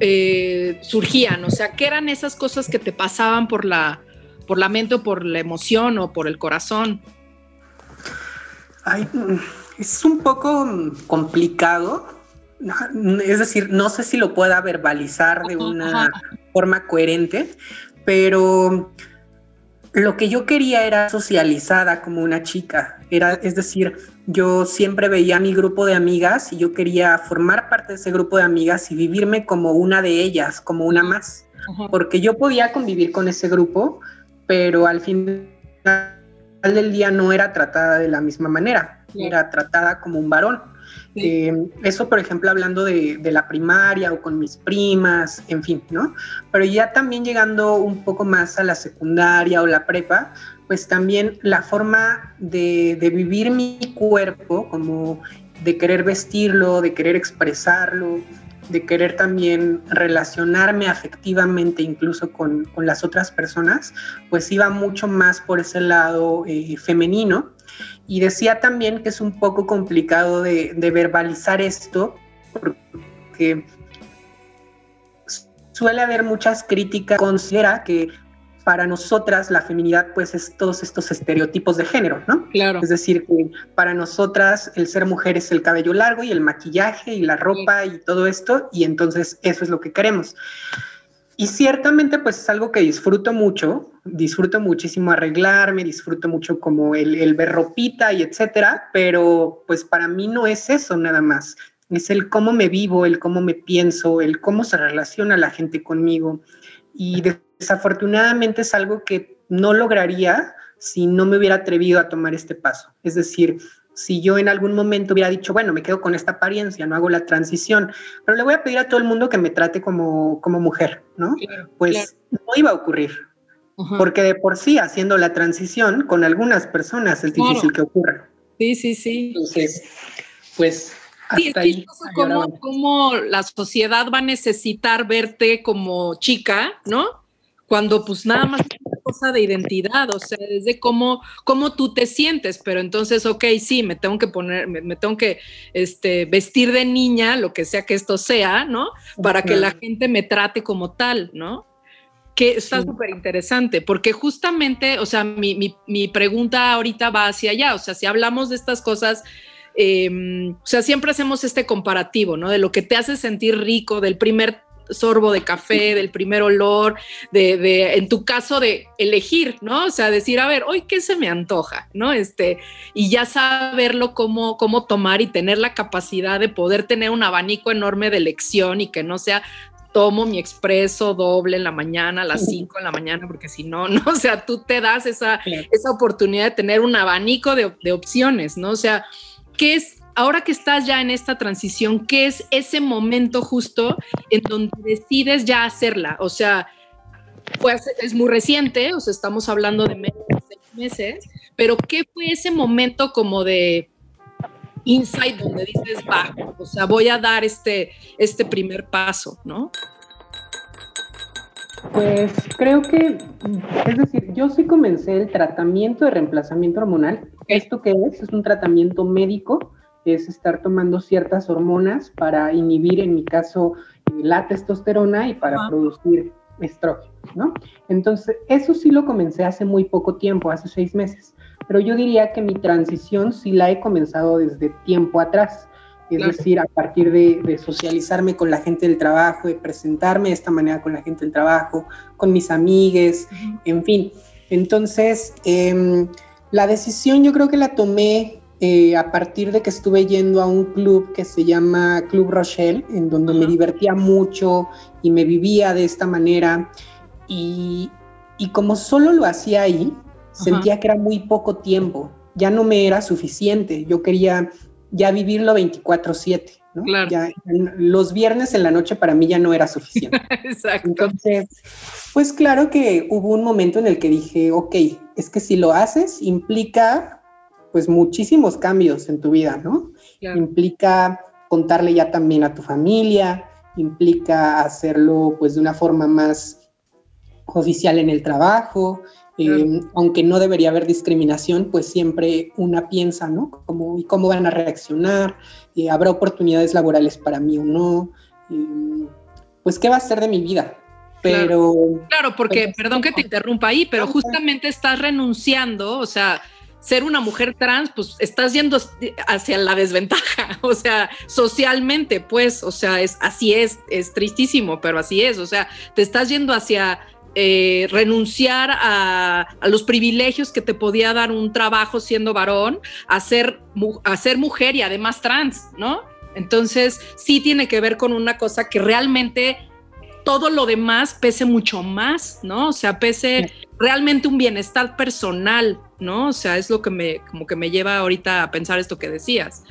eh, surgían, o sea, ¿qué eran esas cosas que te pasaban por la, por la mente o por la emoción o por el corazón? Ay, es un poco complicado es decir, no sé si lo pueda verbalizar de una forma coherente, pero lo que yo quería era socializada como una chica. Era, es decir, yo siempre veía a mi grupo de amigas y yo quería formar parte de ese grupo de amigas y vivirme como una de ellas, como una más. Porque yo podía convivir con ese grupo, pero al final del día no era tratada de la misma manera. Era tratada como un varón. Eh, eso, por ejemplo, hablando de, la primaria o con mis primas, en fin, ¿no? Pero ya también llegando un poco más a la secundaria o la prepa, pues también la forma de, vivir mi cuerpo, como de querer vestirlo, de querer expresarlo, de querer también relacionarme afectivamente incluso con, las otras personas, pues iba mucho más por ese lado eh, femenino y decía también que es un poco complicado de, verbalizar esto, porque suele haber muchas críticas, considera que para nosotras la feminidad pues es todos estos estereotipos de género, ¿no? Claro. Es decir, que para nosotras el ser mujer es el cabello largo y el maquillaje y la ropa y todo esto y entonces eso es lo que queremos. Y ciertamente pues es algo que disfruto mucho, disfruto muchísimo arreglarme, disfruto mucho como el, el ver ropita y etcétera, pero pues para mí no es eso nada más, es el cómo me vivo, el cómo me pienso, el cómo se relaciona la gente conmigo. Y desafortunadamente es algo que no lograría si no me hubiera atrevido a tomar este paso. Es decir, si yo en algún momento hubiera dicho, bueno, me quedo con esta apariencia, no hago la transición, pero le voy a pedir a todo el mundo que me trate como, como mujer, ¿no? pues no iba a ocurrir. Porque de por sí, haciendo la transición con algunas personas es difícil que ocurra. Sí, sí, sí. Entonces, pues hasta ahí. cómo la sociedad va a necesitar verte como chica, ¿no? cuando pues nada más es cosa de identidad, o sea, es de cómo, cómo tú te sientes, pero entonces, ok, sí, me tengo que poner, me, tengo que este, vestir de niña, lo que sea que esto sea, ¿no? Para que la gente me trate como tal, ¿no? Que está súper interesante, porque justamente, o sea, mi, mi, mi, pregunta ahorita va hacia allá, o sea, si hablamos de estas cosas... Em, o sea, siempre hacemos este comparativo, ¿no? De lo que te hace sentir rico, del primer sorbo de café, del primer olor, de, de, en tu caso, de elegir, ¿no? O sea, decir, a ver, hoy qué se me antoja, ¿no? Este, y ya saberlo cómo, cómo tomar y tener la capacidad de poder tener un abanico enorme de elección y que no sea tomo mi expreso doble en la mañana, a las 5 en la mañana, porque si no, no, o sea, tú te das esa, esa oportunidad de tener un abanico de, de opciones, ¿no? O sea, ¿qué es ahora que estás ya en esta transición, ¿qué es ese momento justo en donde decides ya hacerla? O sea, pues es muy reciente, o sea, estamos hablando de menos de seis meses, pero ¿qué fue ese momento como de insight donde dices, va, o sea, voy a dar este, este primer paso, ¿no? Pues creo que, es decir, yo sí comencé el tratamiento de reemplazamiento hormonal. ¿Esto qué es? Es un tratamiento médico es estar tomando ciertas hormonas para inhibir, en mi caso, la testosterona y para producir estrógenos, ¿no? Entonces, eso sí lo comencé hace muy poco tiempo, hace seis meses, pero yo diría que mi transición sí la he comenzado desde tiempo atrás, es decir, a partir de, socializarme con la gente del trabajo, de presentarme de esta manera con la gente del trabajo, con mis amigues, en fin. Entonces, em, la decisión yo creo que la tomé eh, a partir de que estuve yendo a un club que se llama Club Rochelle, en donde me divertía mucho y me vivía de esta manera. Y, como solo lo hacía ahí, sentía que era muy poco tiempo, ya no me era suficiente, yo quería ya vivirlo 24/7. ¿no? Ya, los viernes en la noche para mí ya no era suficiente. Exacto. Entonces, pues claro que hubo un momento en el que dije, ok, es que si lo haces implica pues muchísimos cambios en tu vida, ¿no? Implica contarle ya también a tu familia, implica hacerlo pues de una forma más oficial en el trabajo, em, aunque no debería haber discriminación, pues siempre una piensa, ¿no? ¿Cómo, cómo van a reaccionar? Eh, ¿Habrá oportunidades laborales para mí o no? Em, pues, ¿qué va a ser de mi vida? Pero... Claro, porque, perdón que te interrumpa ahí, pero justamente estás renunciando, o sea, ser una mujer trans, pues estás yendo hacia la desventaja, o sea, socialmente, pues, o sea, es así es, es tristísimo, pero así es, o sea, te estás yendo hacia eh, renunciar a, los privilegios que te podía dar un trabajo siendo varón, a ser, a ser mujer y además trans, ¿no? Entonces, sí tiene que ver con una cosa que realmente todo lo demás pese mucho más, ¿no? O sea, pese realmente un bienestar personal, ¿no? O sea, es lo que me, como que me lleva ahorita a pensar esto que decías.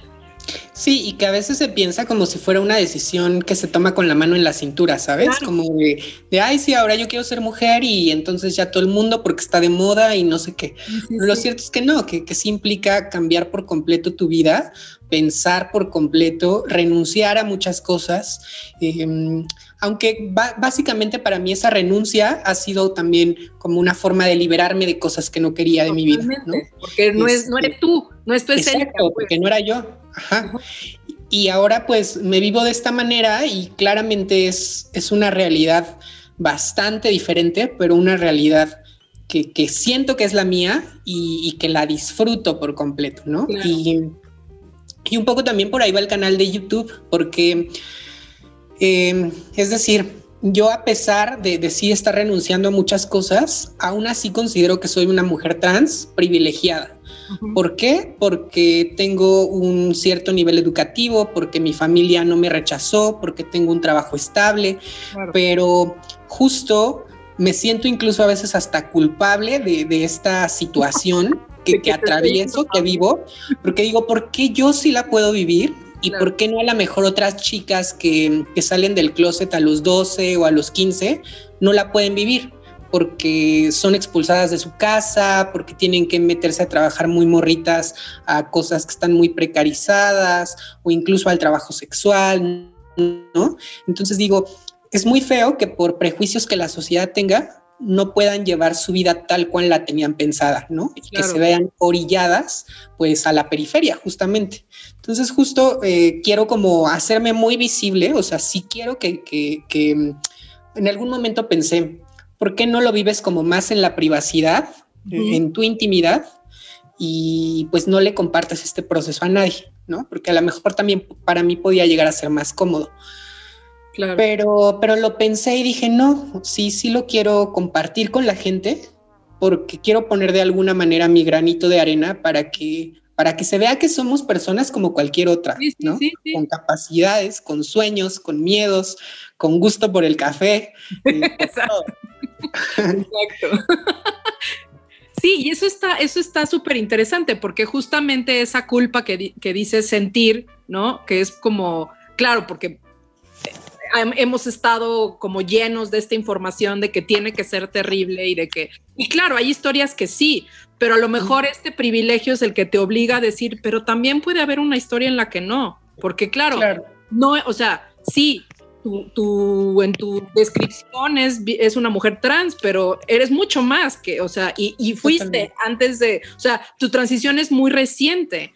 Sí, y que a veces se piensa como si fuera una decisión que se toma con la mano en la cintura, ¿sabes? Como de, ay, sí, ahora yo quiero ser mujer y entonces ya todo el mundo porque está de moda y no sé qué. lo cierto es que no, que, que sí implica cambiar por completo tu vida, pensar por completo, renunciar a muchas cosas. Em, aunque básicamente para mí esa renuncia ha sido también como una forma de liberarme de cosas que no quería de mi vida. ¿no? Porque no, es, no eres tú, no es tu esencia. Pues. porque no era yo. Ajá. Y ahora pues me vivo de esta manera y claramente es, es una realidad bastante diferente, pero una realidad que, que siento que es la mía y, que la disfruto por completo, ¿no? Y, y un poco también por ahí va el canal de YouTube, porque Em, es decir, yo a pesar de, de sí estar renunciando a muchas cosas, aún así considero que soy una mujer trans privilegiada. ¿Por qué? Porque tengo un cierto nivel educativo, porque mi familia no me rechazó, porque tengo un trabajo estable, pero justo me siento incluso a veces hasta culpable de, esta situación que, que atravieso, que vivo, porque digo, ¿por qué yo sí la puedo vivir ¿Y por qué no a lo mejor otras chicas que, salen del closet a los 12 o a los 15 no la pueden vivir? porque son expulsadas de su casa, porque tienen que meterse a trabajar muy morritas a cosas que están muy precarizadas o incluso al trabajo sexual, ¿no? Entonces digo, es muy feo que por prejuicios que la sociedad tenga, no puedan llevar su vida tal cual la tenían pensada, ¿no? Y que se vean orilladas, pues, a la periferia, justamente. Entonces, justo eh, quiero como hacerme muy visible, o sea, sí quiero que, que, mm, en algún momento pensé, ¿por qué no lo vives como más en la privacidad, en tu intimidad? Y pues no le compartes este proceso a nadie, ¿no? Porque a lo mejor también para mí podía llegar a ser más cómodo. Pero, pero lo pensé y dije, no, sí, sí lo quiero compartir con la gente porque quiero poner de alguna manera mi granito de arena para que, para que se vea que somos personas como cualquier otra, ¿no? con capacidades, con sueños, con miedos, con gusto por el café. Exacto. Sí, y eso está, eso está súper interesante porque justamente esa culpa que, que dices sentir, ¿no? Que es como, claro, porque hemos estado como llenos de esta información de que tiene que ser terrible y de que, y claro, hay historias que sí, pero a lo mejor este privilegio es el que te obliga a decir, pero también puede haber una historia en la que no, porque claro, no, o sea, sí, tú, en tu descripción es, es, una mujer trans, pero eres mucho más que, o sea, y, y fuiste antes de, o sea, tu transición es muy reciente.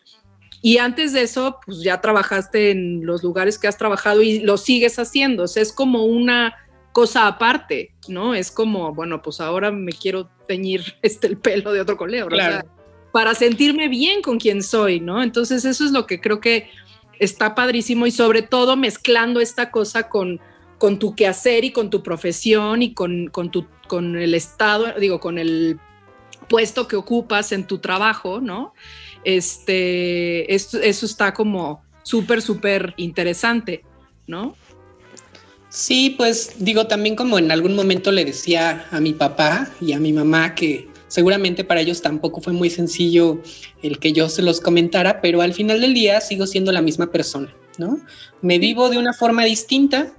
Y antes de eso, pues ya trabajaste en los lugares que has trabajado y lo sigues haciendo. O sea, es como una cosa aparte, ¿no? Es como, bueno, pues ahora me quiero teñir este el pelo de otro color, claro. para sentirme bien con quien soy, ¿no? Entonces eso es lo que creo que está padrísimo y sobre todo mezclando esta cosa con, con tu quehacer y con tu profesión y con, con, tu, con el estado, digo, con el puesto que ocupas en tu trabajo, ¿no? Este, eso está como súper, súper interesante, ¿no? Sí, pues digo, también como en algún momento le decía a mi papá y a mi mamá que seguramente para ellos tampoco fue muy sencillo el que yo se los comentara, pero al final del día sigo siendo la misma persona, ¿no? Me vivo de una forma distinta,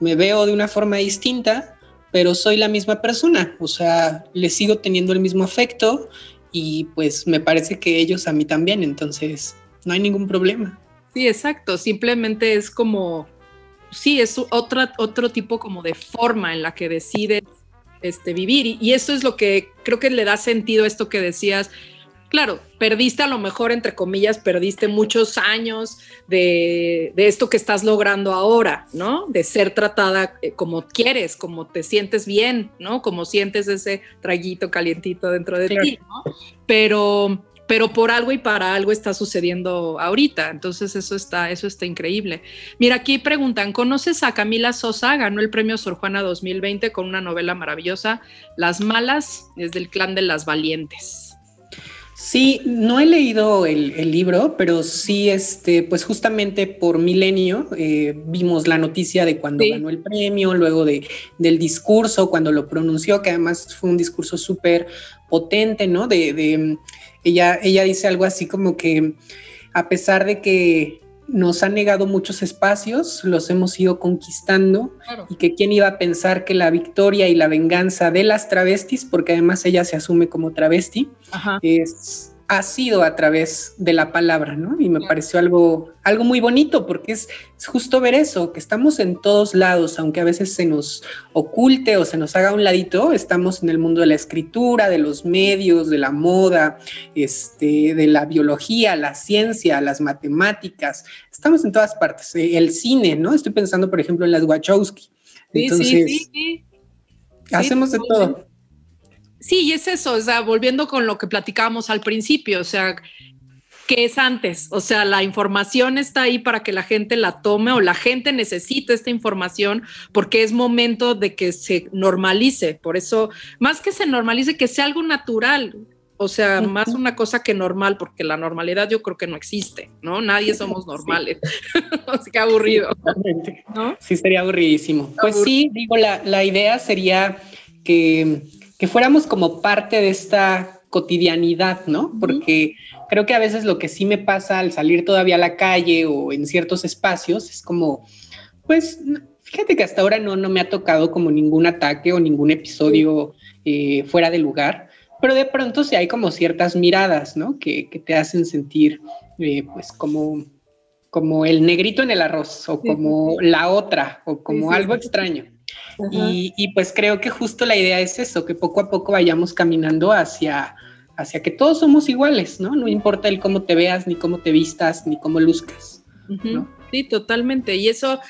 me veo de una forma distinta, pero soy la misma persona, o sea, le sigo teniendo el mismo afecto y pues me parece que ellos a mí también, entonces no hay ningún problema. Sí, exacto. Simplemente es como, sí, es otra, otro tipo como de forma en la que decides este, vivir. Y, eso es lo que creo que le da sentido a esto que decías. Claro, perdiste a lo mejor, entre comillas, perdiste muchos años de, esto que estás logrando ahora, ¿no? De ser tratada eh, como quieres, como te sientes bien, ¿no? Como sientes ese traguito calientito dentro de ti, ¿no? Pero, pero por algo y para algo está sucediendo ahorita. Entonces eso está, eso está increíble. Mira, aquí preguntan, ¿conoces a Camila Sosa? Ganó el premio Sor Juana 2020 con una novela maravillosa, Las Malas, es del clan de las valientes. Sí, no he leído el, libro, pero sí, este, pues justamente por Milenio eh, vimos la noticia de cuando ganó el premio, luego de, del discurso, cuando lo pronunció, que además fue un discurso súper potente, ¿no? de, ella, ella dice algo así como que a pesar de que nos han negado muchos espacios, los hemos ido conquistando y que quién iba a pensar que la victoria y la venganza de las travestis, porque además ella se asume como travesti, es ha sido a través de la palabra, ¿no? Y me pareció algo, algo muy bonito porque es, justo ver eso, que estamos en todos lados, aunque a veces se nos oculte o se nos haga un ladito, estamos en el mundo de la escritura, de los medios, de la moda, este, de la biología, la ciencia, las matemáticas, estamos en todas partes, eh, el cine, ¿no? Estoy pensando, por ejemplo, en las Wachowski. Entonces, sí, sí, sí, hacemos de todo. Sí, y es eso, o sea, volviendo con lo que platicábamos al principio, o sea, ¿qué es antes? O sea, la información está ahí para que la gente la tome o la gente necesita esta información porque es momento de que se normalice. Por eso, más que se normalice, que sea algo natural. O sea, más una cosa que normal, porque la normalidad yo creo que no existe, ¿no? Nadie somos normales. Así que aburrido. Sí, sería aburridísimo. Pues sí, digo, la, la idea sería que que fuéramos como parte de esta cotidianidad, ¿no? Porque creo que a veces lo que sí me pasa al salir todavía a la calle o en ciertos espacios es como, pues, fíjate que hasta ahora no, no me ha tocado como ningún ataque o ningún episodio eh, fuera de lugar, pero de pronto sí hay como ciertas miradas, ¿no? Que, te hacen sentir, eh, pues, como, como el negrito en el arroz o como la otra o como algo extraño y, pues creo que justo la idea es eso, que poco a poco vayamos caminando hacia, hacia que todos somos iguales, ¿no? No importa el cómo te veas, ni cómo te vistas, ni cómo luzcas. Sí, totalmente. Y eso,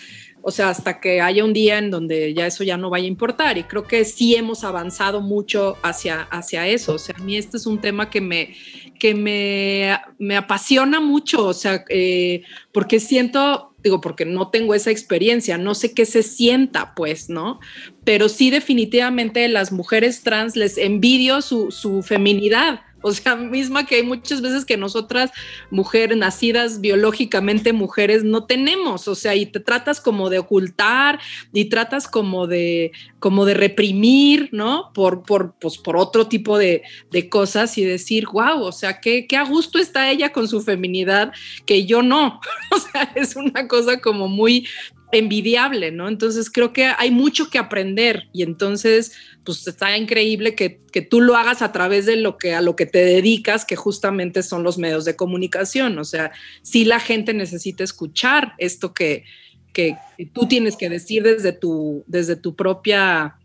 o sea, hasta que haya un día en donde ya eso ya no vaya a importar. Y creo que sí hemos avanzado mucho hacia, hacia eso. O sea, a mí este es un tema que me, que me, me apasiona mucho, o sea, eh, porque siento, digo, porque no tengo esa experiencia, no sé qué se sienta, pues, ¿no? Pero sí definitivamente las mujeres trans les envidio su, su feminidad o sea, misma que hay muchas veces que nosotras, mujeres nacidas biológicamente mujeres, no tenemos. O sea, y te tratas como de ocultar y tratas como de, como de reprimir, ¿no? Por, por, pues, por otro tipo de, de cosas y decir, wow, o sea, qué, qué a gusto está ella con su feminidad que yo no. o sea, es una cosa como muy envidiable, ¿no? Entonces creo que hay mucho que aprender y entonces pues está increíble que, tú lo hagas a través de lo que a lo que te dedicas, que justamente son los medios de comunicación, o sea, si la gente necesita escuchar esto que, que tú tienes que decir desde tu, desde tu propia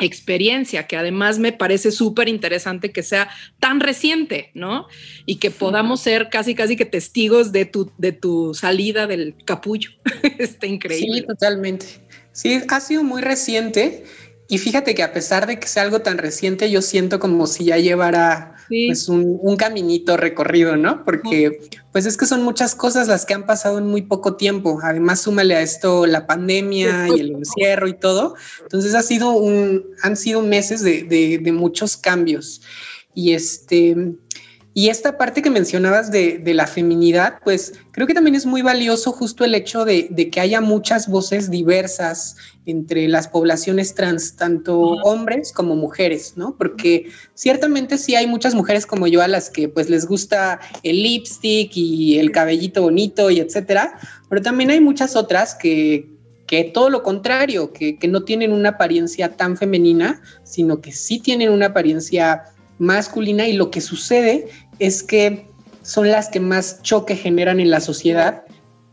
experiencia, que además me parece súper interesante que sea tan reciente, ¿no? Y que podamos ser casi, casi que testigos de tu, de tu salida del capullo. Está increíble. Sí, totalmente. Sí, ha sido muy reciente y fíjate que a pesar de que sea algo tan reciente, yo siento como si ya llevara pues un, caminito recorrido, ¿no? Porque pues es que son muchas cosas las que han pasado en muy poco tiempo. Además, súmale a esto la pandemia y el encierro y todo. Entonces ha sido un, han sido meses de, de, de muchos cambios. Y este, y esta parte que mencionabas de, la feminidad, pues creo que también es muy valioso justo el hecho de, que haya muchas voces diversas entre las poblaciones trans, tanto hombres como mujeres, ¿no? Porque ciertamente sí hay muchas mujeres como yo a las que pues les gusta el lipstick y el cabellito bonito y etcétera, pero también hay muchas otras que, que todo lo contrario, que, que no tienen una apariencia tan femenina, sino que sí tienen una apariencia masculina y lo que sucede es que son las que más choque generan en la sociedad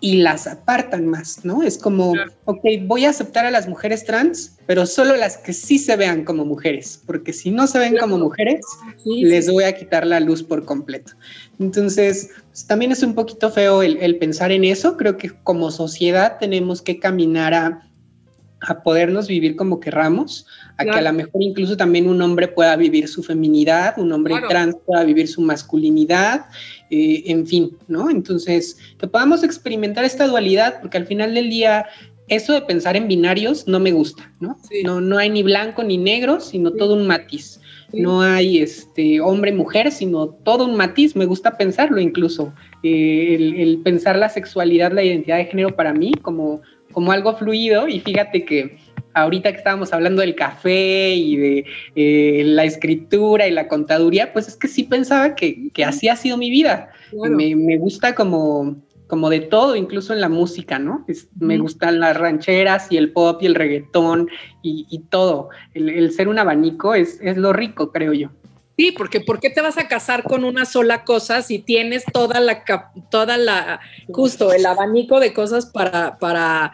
y las apartan más, ¿no? Es como, ok, voy a aceptar a las mujeres trans, pero solo las que sí se vean como mujeres, porque si no se ven como mujeres, les voy a quitar la luz por completo. Entonces, pues, también es un poquito feo el, pensar en eso. Creo que como sociedad tenemos que caminar a, a podernos vivir como querramos, a que a lo mejor incluso también un hombre pueda vivir su feminidad, un hombre trans pueda vivir su masculinidad, eh, en fin, ¿no? Entonces, que podamos experimentar esta dualidad, porque al final del día, eso de pensar en binarios no me gusta, ¿no? No, no hay ni blanco ni negro, sino todo un matiz. No hay este hombre-mujer, sino todo un matiz. Me gusta pensarlo incluso. Eh, el, pensar la sexualidad, la identidad de género para mí como, como algo fluido. Y fíjate que ahorita que estábamos hablando del café y de eh, la escritura y la contaduría, pues es que sí pensaba que, así ha sido mi vida. Me, gusta como, como de todo, incluso en la música, ¿no? Me gustan las rancheras y el pop y el reggaetón y, todo. El, ser un abanico es, es lo rico, creo yo. Sí, porque ¿por qué te vas a casar con una sola cosa si tienes toda la, toda la, justo el abanico de cosas para, para,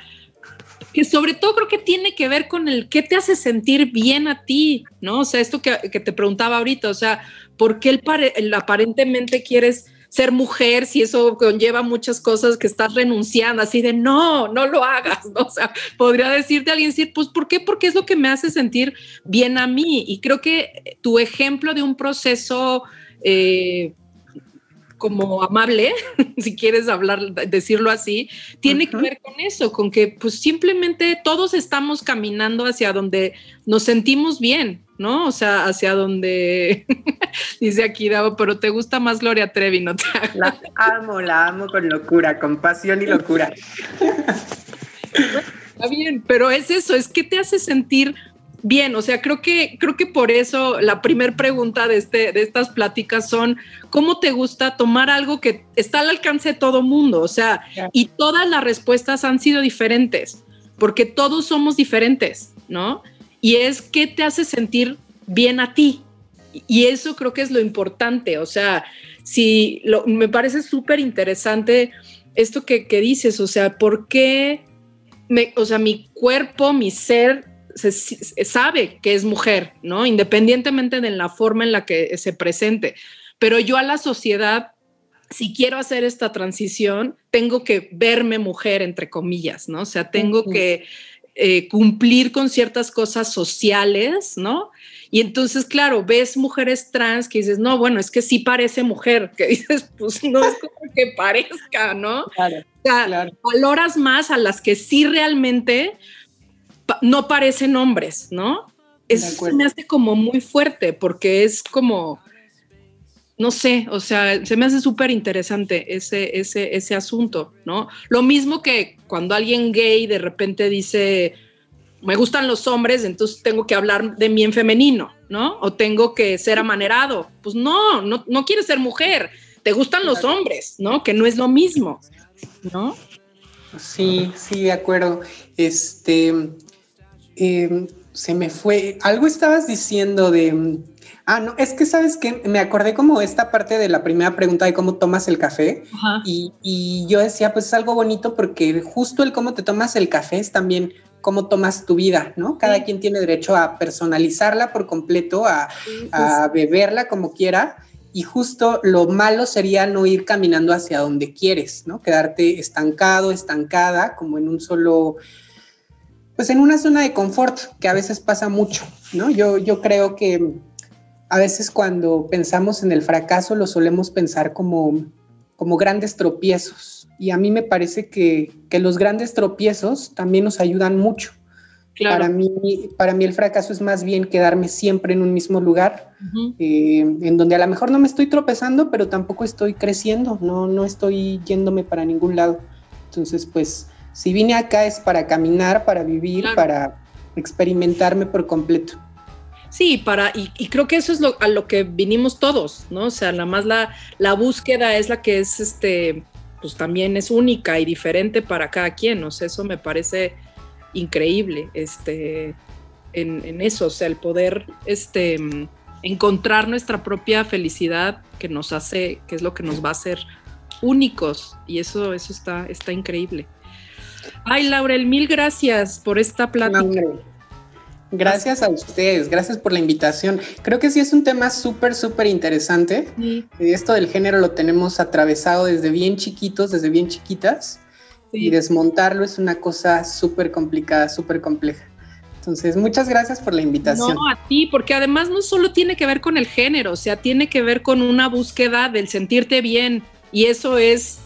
que sobre todo creo que tiene que ver con el qué te hace sentir bien a ti, ¿no? O sea, esto que, te preguntaba ahorita, o sea, ¿por qué el, aparentemente quieres ser mujer si eso conlleva muchas cosas que estás renunciando, así de no, no lo hagas, ¿no? O sea, podría decirte a alguien, decir, pues, ¿por qué? Porque es lo que me hace sentir bien a mí. Y creo que tu ejemplo de un proceso... Eh, como amable, si quieres hablar, decirlo así, tiene que ver con eso, con que pues simplemente todos estamos caminando hacia donde nos sentimos bien, ¿no? O sea, hacia donde dice aquí Davo, pero te gusta más Gloria Trevi, ¿no? Te la amo, la amo con locura, con pasión y locura. Está bien, pero es eso, es que te hace sentir bien, o sea, creo que, creo que por eso la primera pregunta de, este, de estas pláticas son, ¿cómo te gusta tomar algo que está al alcance de todo mundo? O sea, y todas las respuestas han sido diferentes, porque todos somos diferentes, ¿no? Y es qué te hace sentir bien a ti. Y eso creo que es lo importante, o sea, si me parece súper interesante esto que, que dices, o sea, ¿por qué? Me, o sea, mi cuerpo, mi ser se, sabe que es mujer, ¿no? Independientemente de la forma en la que se presente. Pero yo a la sociedad, si quiero hacer esta transición, tengo que verme mujer, entre comillas, ¿no? O sea, tengo que eh, cumplir con ciertas cosas sociales, ¿no? Y entonces, claro, ves mujeres trans que dices, no, bueno, es que sí parece mujer, que dices, pues no es como que parezca, ¿no? Claro, o sea, valoras más a las que sí realmente no parecen hombres, ¿no? Eso me hace como muy fuerte porque es como, no sé, o sea, se me hace súper interesante ese, ese, ese asunto, ¿no? Lo mismo que cuando alguien gay de repente dice, me gustan los hombres, entonces tengo que hablar de mí en femenino, ¿no? O tengo que ser amanerado. Pues no, no, no quieres ser mujer, te gustan los hombres, ¿no? Que no es lo mismo, ¿no? Sí, sí, de acuerdo. Este, Em, se me fue, algo estabas diciendo de, ah, no, es que sabes que me acordé como esta parte de la primera pregunta de cómo tomas el café y, y, yo decía, pues es algo bonito porque justo el cómo te tomas el café es también cómo tomas tu vida, ¿no? Cada quien tiene derecho a personalizarla por completo, a, a beberla como quiera. Y justo lo malo sería no ir caminando hacia donde quieres, ¿no? Quedarte estancado, estancada, como en un solo, pues en una zona de confort, que a veces pasa mucho, ¿no? Yo, yo creo que a veces cuando pensamos en el fracaso lo solemos pensar como, como grandes tropiezos. Y a mí me parece que, los grandes tropiezos también nos ayudan mucho. Para, mí, para mí el fracaso es más bien quedarme siempre en un mismo lugar, eh, en donde a lo mejor no me estoy tropezando, pero tampoco estoy creciendo, no, no estoy yéndome para ningún lado. Entonces, pues si vine acá es para caminar, para vivir, para experimentarme por completo. Sí, para, y, creo que eso es lo, a lo que vinimos todos, ¿no? O sea, nada más la, búsqueda es la que es, este, pues también es única y diferente para cada quien, o sea, eso me parece increíble, este, en, en eso, o sea, el poder, este, encontrar nuestra propia felicidad que nos hace, que es lo que nos va a hacer únicos y eso, eso está, está increíble. Ay, Laurel, mil gracias por esta plática. Gracias a ustedes, gracias por la invitación. Creo que sí es un tema súper, súper interesante. Esto del género lo tenemos atravesado desde bien chiquitos, desde bien chiquitas, y desmontarlo es una cosa súper complicada, súper compleja. Entonces, muchas gracias por la invitación. No, a ti, porque además no solo tiene que ver con el género, o sea, tiene que ver con una búsqueda del sentirte bien, y eso es,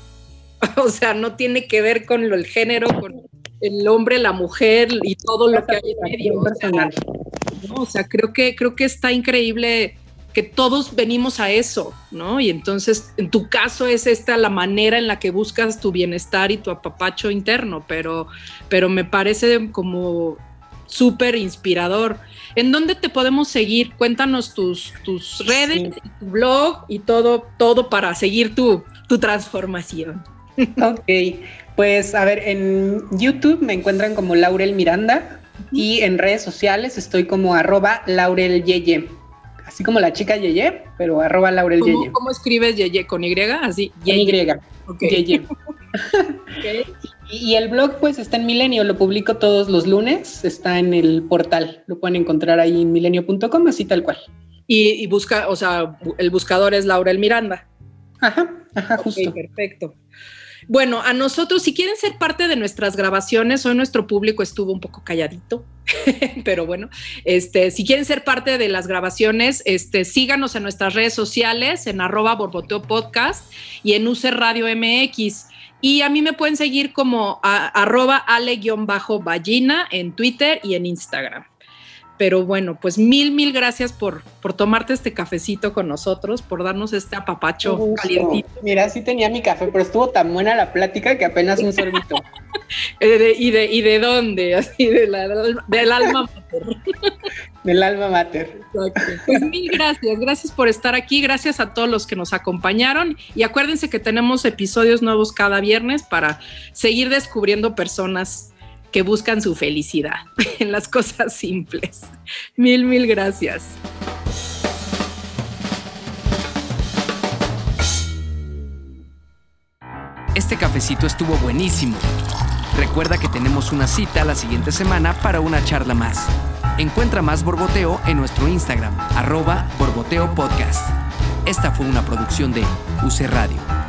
o sea, no tiene que ver con lo, el género, con el hombre, la mujer y todo lo que hay en medio. O sea, o sea, creo que, creo que está increíble que todos venimos a eso, ¿no? Y entonces, en tu caso es esta la manera en la que buscas tu bienestar y tu apapacho interno, pero, pero me parece como súper inspirador. ¿En dónde te podemos seguir? Cuéntanos tus, tus redes, tu blog y todo, todo para seguir tu, tu transformación. Ok, pues a ver, en YouTube me encuentran como Laurel Miranda y en redes sociales estoy como arroba Laurel Yeye. Así como la chica Yeye, pero arroba Laurel ¿Cómo, Yeye. ¿Cómo escribes Yeye? ¿Con Y? Así. Yeye. Y. Okay. Yeye. okay. Y el blog pues está en Milenio, lo publico todos los lunes, está en el portal, lo pueden encontrar ahí en milenio.com, así tal cual. Y, y, busca, o sea, el buscador es Laurel Miranda. Ajá, ajá, justo. Perfecto. Bueno, a nosotros, si quieren ser parte de nuestras grabaciones, hoy nuestro público estuvo un poco calladito, pero bueno, este, si quieren ser parte de las grabaciones, este, síganos en nuestras redes sociales, en arroba borboteo podcast y en UC Radio MX. Y a mí me pueden seguir como a, arroba ale-ballina en Twitter y en Instagram. Pero bueno, pues mil, mil gracias por, por tomarte este cafecito con nosotros, por darnos este apapacho calientito. Mira, sí tenía mi café, pero estuvo tan buena la plática que apenas un sorbito. Eh, ¿Y, de, ¿Y de dónde? Así, de la, del alma mater. del alma mater. Pues mil gracias, gracias por estar aquí, gracias a todos los que nos acompañaron y acuérdense que tenemos episodios nuevos cada viernes para seguir descubriendo personas que buscan su felicidad en las cosas simples. Mil, mil gracias. Este cafecito estuvo buenísimo. Recuerda que tenemos una cita la siguiente semana para una charla más. Encuentra más Borboteo en nuestro Instagram, arroba Borboteo Podcast. Esta fue una producción de UC Radio.